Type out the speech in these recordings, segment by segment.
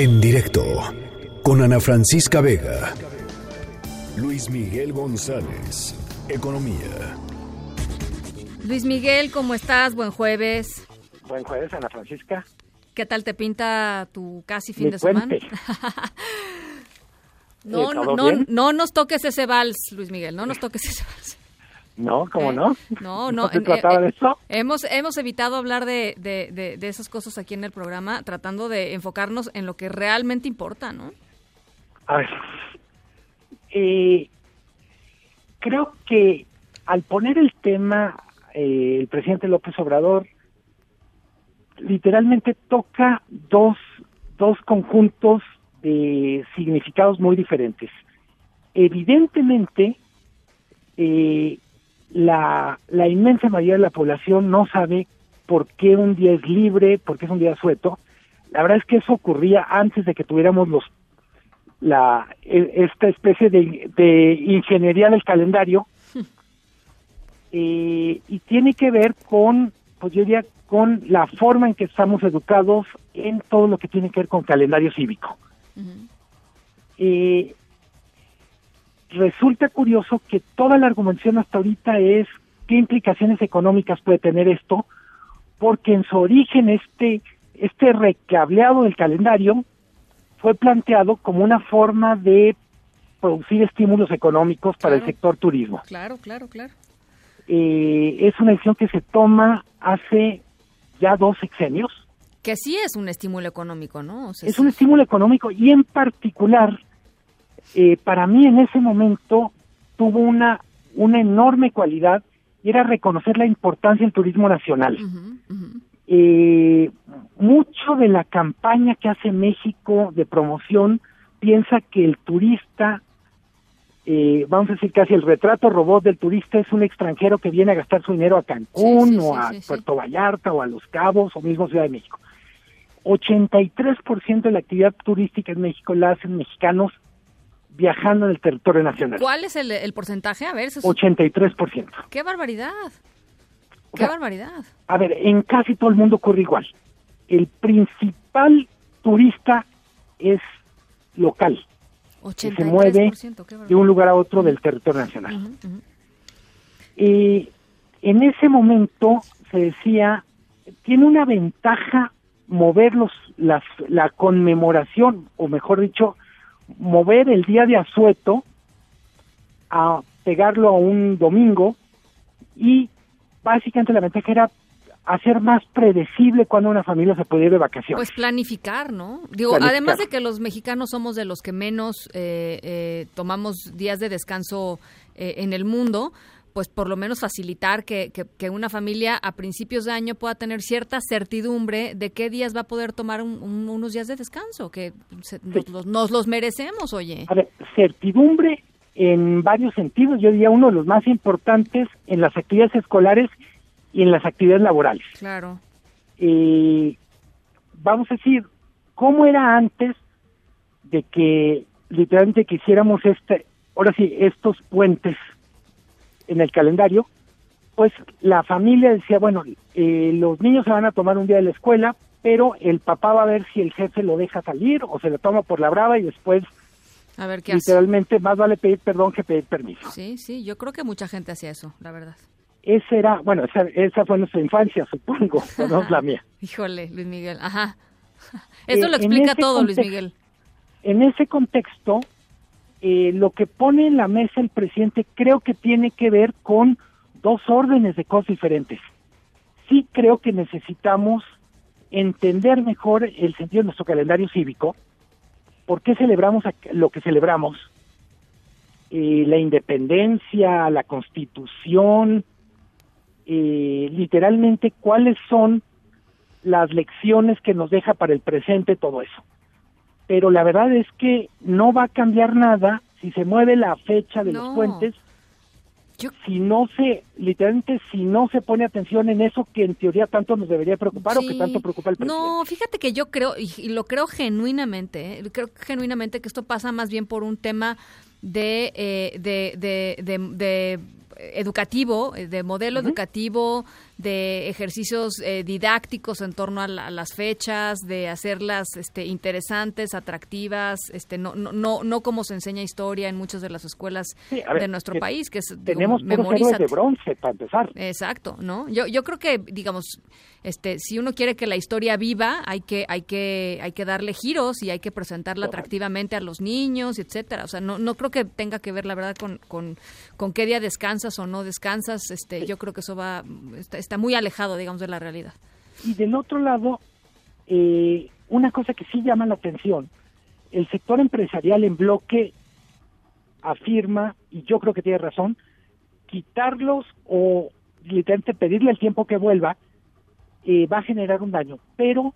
En directo con Ana Francisca Vega. Luis Miguel González, Economía. Luis Miguel, ¿cómo estás? Buen jueves. Buen jueves, Ana Francisca. ¿Qué tal te pinta tu casi fin de semana? no, no, no, no nos toques ese vals, Luis Miguel, no nos toques ese vals. No, ¿cómo ¿Eh? no? No, no. se eh, trataba eh, de eso? Hemos, hemos evitado hablar de, de, de, esas cosas aquí en el programa, tratando de enfocarnos en lo que realmente importa, ¿no? A ver, creo que al poner el tema el presidente López Obrador literalmente toca dos, dos conjuntos de significados muy diferentes. Evidentemente, eh, la, la inmensa mayoría de la población no sabe por qué un día es libre, por qué es un día sueto. La verdad es que eso ocurría antes de que tuviéramos los la e, esta especie de, de ingeniería del calendario eh, y tiene que ver con, pues yo diría, con la forma en que estamos educados en todo lo que tiene que ver con calendario cívico. eh, resulta curioso que toda la argumentación hasta ahorita es qué implicaciones económicas puede tener esto, porque en su origen este, este recableado del calendario fue planteado como una forma de producir estímulos económicos para el sector turismo. Claro, claro, claro. Eh, es una decisión que se toma hace ya dos sexenios. Que sí es un estímulo económico, ¿no? es un estímulo económico y en particular eh, para mí en ese momento tuvo una, una enorme cualidad y era reconocer la importancia del turismo nacional. Eh, mucho de la campaña que hace México de promoción piensa que el turista, eh, vamos a decir casi el retrato robot del turista es un extranjero que viene a gastar su dinero a Cancún o a Puerto Vallarta o a Los Cabos o mismo Ciudad de México. 83% de la actividad turística en México la hacen mexicanos viajando en el territorio nacional. ¿Cuál es el, porcentaje? A ver, eso 83%. ¡Qué barbaridad! ¡Qué barbaridad! A ver, en casi todo el mundo ocurre igual. El principal turista es local. 83%, se mueve de un lugar a otro del territorio nacional. Y en ese momento se decía, tiene una ventaja mover los, las, la conmemoración, o mejor dicho, mover el día de asueto a pegarlo a un domingo y básicamente la ventaja era hacer más predecible cuando una familia se puede ir de vacaciones. Pues planificar, ¿no? Digo, además de que los mexicanos somos de los que menos eh, eh, tomamos días de descanso eh, en el mundo, pues por lo menos facilitar que, que, una familia a principios de año pueda tener cierta certidumbre de qué días va a poder tomar unos días de descanso, que nos, los, merecemos, oye. A ver, certidumbre en varios sentidos, yo diría uno de los más importantes en las actividades escolares y en las actividades laborales. Claro. Eh, vamos a decir, ¿cómo era antes de que literalmente quisiéramos este, ahora sí, estos puentes en el calendario, pues la familia decía, bueno, eh, los niños se van a tomar un día de la escuela, pero el papá va a ver si el jefe lo deja salir o se lo toma por la brava y después a ver, ¿qué literalmente más vale pedir perdón que pedir permiso. Sí, sí, yo creo que mucha gente hacía eso, la verdad. Esa era, bueno, esa, esa fue nuestra infancia, supongo, no es la mía. Híjole, Luis Miguel, ajá. Eso lo explica todo, Luis Miguel. En ese contexto, eh, lo que pone en la mesa el presidente creo que tiene que ver con dos órdenes de cosas diferentes. Sí creo que necesitamos entender mejor el sentido de nuestro calendario cívico, por qué celebramos lo que celebramos, eh, la independencia, la constitución, eh, literalmente cuáles son las lecciones que nos deja para el presente todo eso pero la verdad es que no va a cambiar nada si se mueve la fecha de los puentes, si no se, literalmente, si no se pone atención en eso que en teoría tanto nos debería preocupar o que tanto preocupa al presidente. No, fíjate que yo creo, y, lo creo genuinamente, ¿eh? creo genuinamente que esto pasa más bien por un tema de, eh, de, de, de, educativo, de modelo educativo, de ejercicios eh, didácticos en torno a, las fechas, de hacerlas este, interesantes, atractivas, este, no, no, no, como se enseña historia en muchas de las escuelas de nuestro país, que es, tenemos memorizar de bronce para empezar. Exacto, ¿no? Yo, yo creo que, digamos, este, si uno quiere que la historia viva, hay que, hay que, hay que darle giros y hay que presentarla atractivamente a los niños, etcétera. O sea, no, no creo que tenga que ver, la verdad, con, con, con qué día descansas o no descansas. Este, yo creo que eso va, está, muy alejado, digamos, de la realidad. Y del otro lado, eh, una cosa que sí llama la atención, el sector empresarial en bloque afirma, y yo creo que tiene razón, quitarlos o literalmente pedirle el tiempo que vuelva eh, va a generar un daño, pero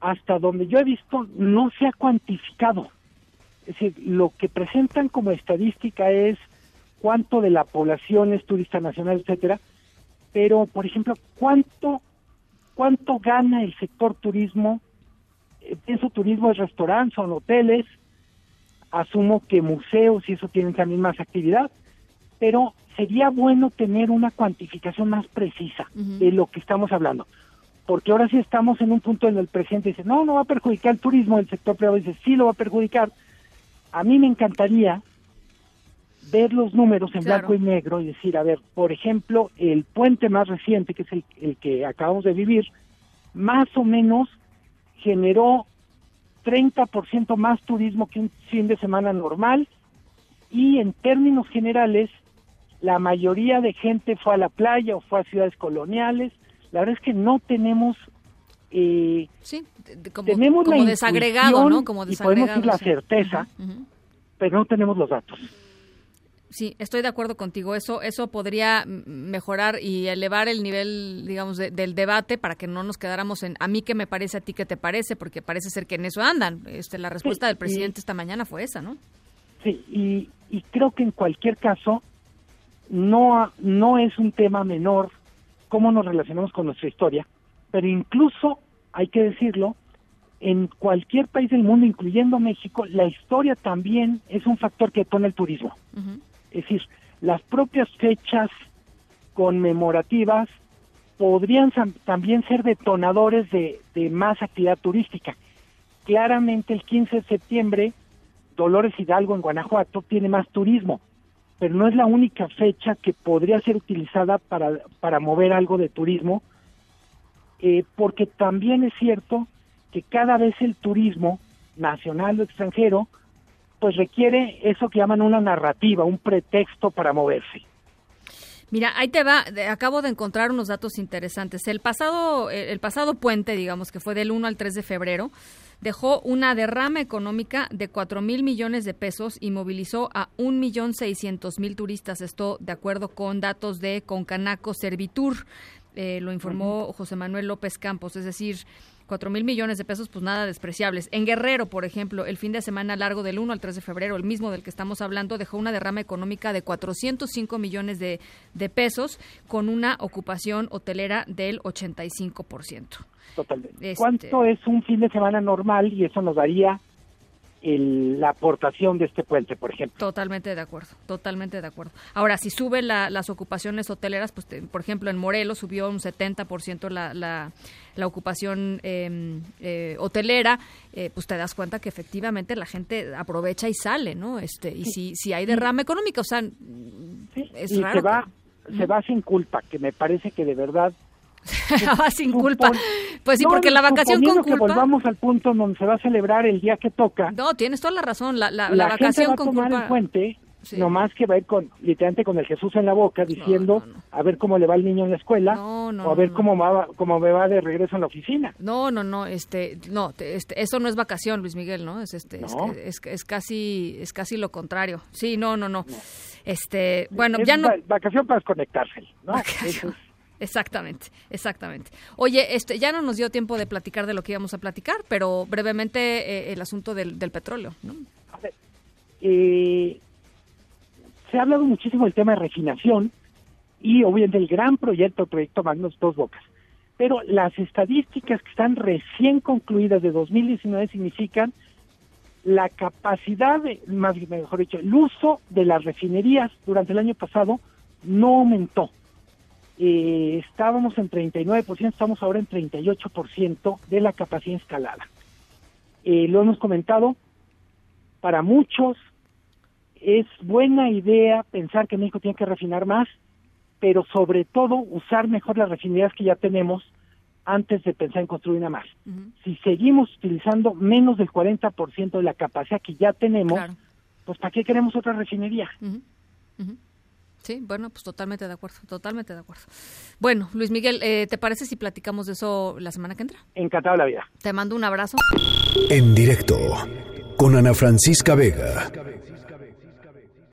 hasta donde yo he visto no se ha cuantificado. Es decir, lo que presentan como estadística es cuánto de la población es turista nacional, etcétera, pero por ejemplo, cuánto cuánto gana el sector turismo, eh, pienso turismo es restaurantes, son hoteles, asumo que museos y eso tienen también más actividad, pero sería bueno tener una cuantificación más precisa de lo que estamos hablando. Porque ahora sí estamos en un punto en el presidente dice, no, no va a perjudicar el turismo, el sector privado dice, sí lo va a perjudicar. A mí me encantaría ver los números en blanco y negro y decir, a ver, por ejemplo, el puente más reciente, que es el, el que acabamos de vivir, más o menos generó 30% más turismo que un fin de semana normal y en términos generales la mayoría de gente fue a la playa o fue a ciudades coloniales. La verdad es que no tenemos eh, sí, como, tenemos la desagregado, ¿no? Como y podemos decir la certeza, pero no tenemos los datos. Sí, estoy de acuerdo contigo. Eso, eso podría mejorar y elevar el nivel, digamos, del debate para que no nos quedáramos en a mí que me parece, a ti que te parece, porque parece ser que en eso andan. Este, la respuesta del presidente esta mañana fue esa, ¿no? Sí, y, y creo que en cualquier caso no, no es un tema menor cómo nos relacionamos con nuestra historia, pero incluso, hay que decirlo, en cualquier país del mundo, incluyendo México, la historia también es un factor que pone el turismo. Es decir, las propias fechas conmemorativas podrían también ser detonadores de, más actividad turística. Claramente el 15 de septiembre, Dolores Hidalgo en Guanajuato tiene más turismo, pero no es la única fecha que podría ser utilizada para, para mover algo de turismo, eh, porque también es cierto que cada vez el turismo, nacional o extranjero, pues requiere eso que llaman una narrativa, un pretexto para moverse. Mira, ahí te va, acabo de encontrar unos datos interesantes. El pasado, el pasado puente, digamos que fue del 1 al 3 de febrero, dejó una derrama económica de 4 mil millones de pesos y movilizó a 1.600.000 turistas. Esto de acuerdo con datos de Concanaco Servitur. Eh, lo informó José Manuel López Campos, es decir, cuatro mil millones de pesos, pues nada despreciables. En Guerrero, por ejemplo, el fin de semana largo del 1 al 3 de febrero, el mismo del que estamos hablando, dejó una derrama económica de 405 millones de, de pesos con una ocupación hotelera del 85%. Totalmente. Este ¿Cuánto es un fin de semana normal? Y eso nos daría la aportación de este puente, por ejemplo. Totalmente de acuerdo, totalmente de acuerdo. Ahora, si suben las ocupaciones hoteleras, pues por ejemplo en Morelos subió un 70% la, la, la ocupación em, eh, hotelera, eh, pues te das cuenta que efectivamente la gente aprovecha y sale, ¿no? Este Y si, si hay derrama económica, o sea, es y Se va, se va sin culpa, que me parece que de verdad va sin culpa. Pues sí, porque la vacación con culpa. que volvamos al punto donde se va a celebrar el día que toca. No, tienes toda la razón. La, la, la, vacación va a tomar el puente, nomás que va a ir con, literalmente con el Jesús en la boca, diciendo a ver cómo le va el niño en la escuela, o a ver cómo, va, cómo me va de regreso en la oficina. No, no, no, este, no, este, eso no es vacación, Luis Miguel, ¿no? Es, este, es, es, casi, es casi lo contrario. Sí, no, no, no. Este, bueno, ya no. Vacación para desconectarse, ¿no? Exactamente, exactamente. Oye, este, ya no nos dio tiempo de platicar de lo que íbamos a platicar, pero brevemente eh, el asunto del, petróleo. ¿no? A ver, eh, se ha hablado muchísimo del tema de refinación y obviamente el gran proyecto, el proyecto Magnus Dos Bocas. Pero las estadísticas que están recién concluidas de 2019 significan la capacidad, de, más mejor dicho, el uso de las refinerías durante el año pasado no aumentó eh, estábamos en 39%, estamos ahora en 38% de la capacidad instalada. Eh, lo hemos comentado, para muchos es buena idea pensar que México tiene que refinar más, pero sobre todo usar mejor las refinerías que ya tenemos antes de pensar en construir una más. Si seguimos utilizando menos del 40% de la capacidad que ya tenemos, pues ¿para qué queremos otra refinería? Sí, bueno, pues totalmente de acuerdo, totalmente de acuerdo. Bueno, Luis Miguel, eh, ¿te parece si platicamos de eso la semana que entra? Encantado la vida. Te mando un abrazo. En directo, con Ana Francisca Vega.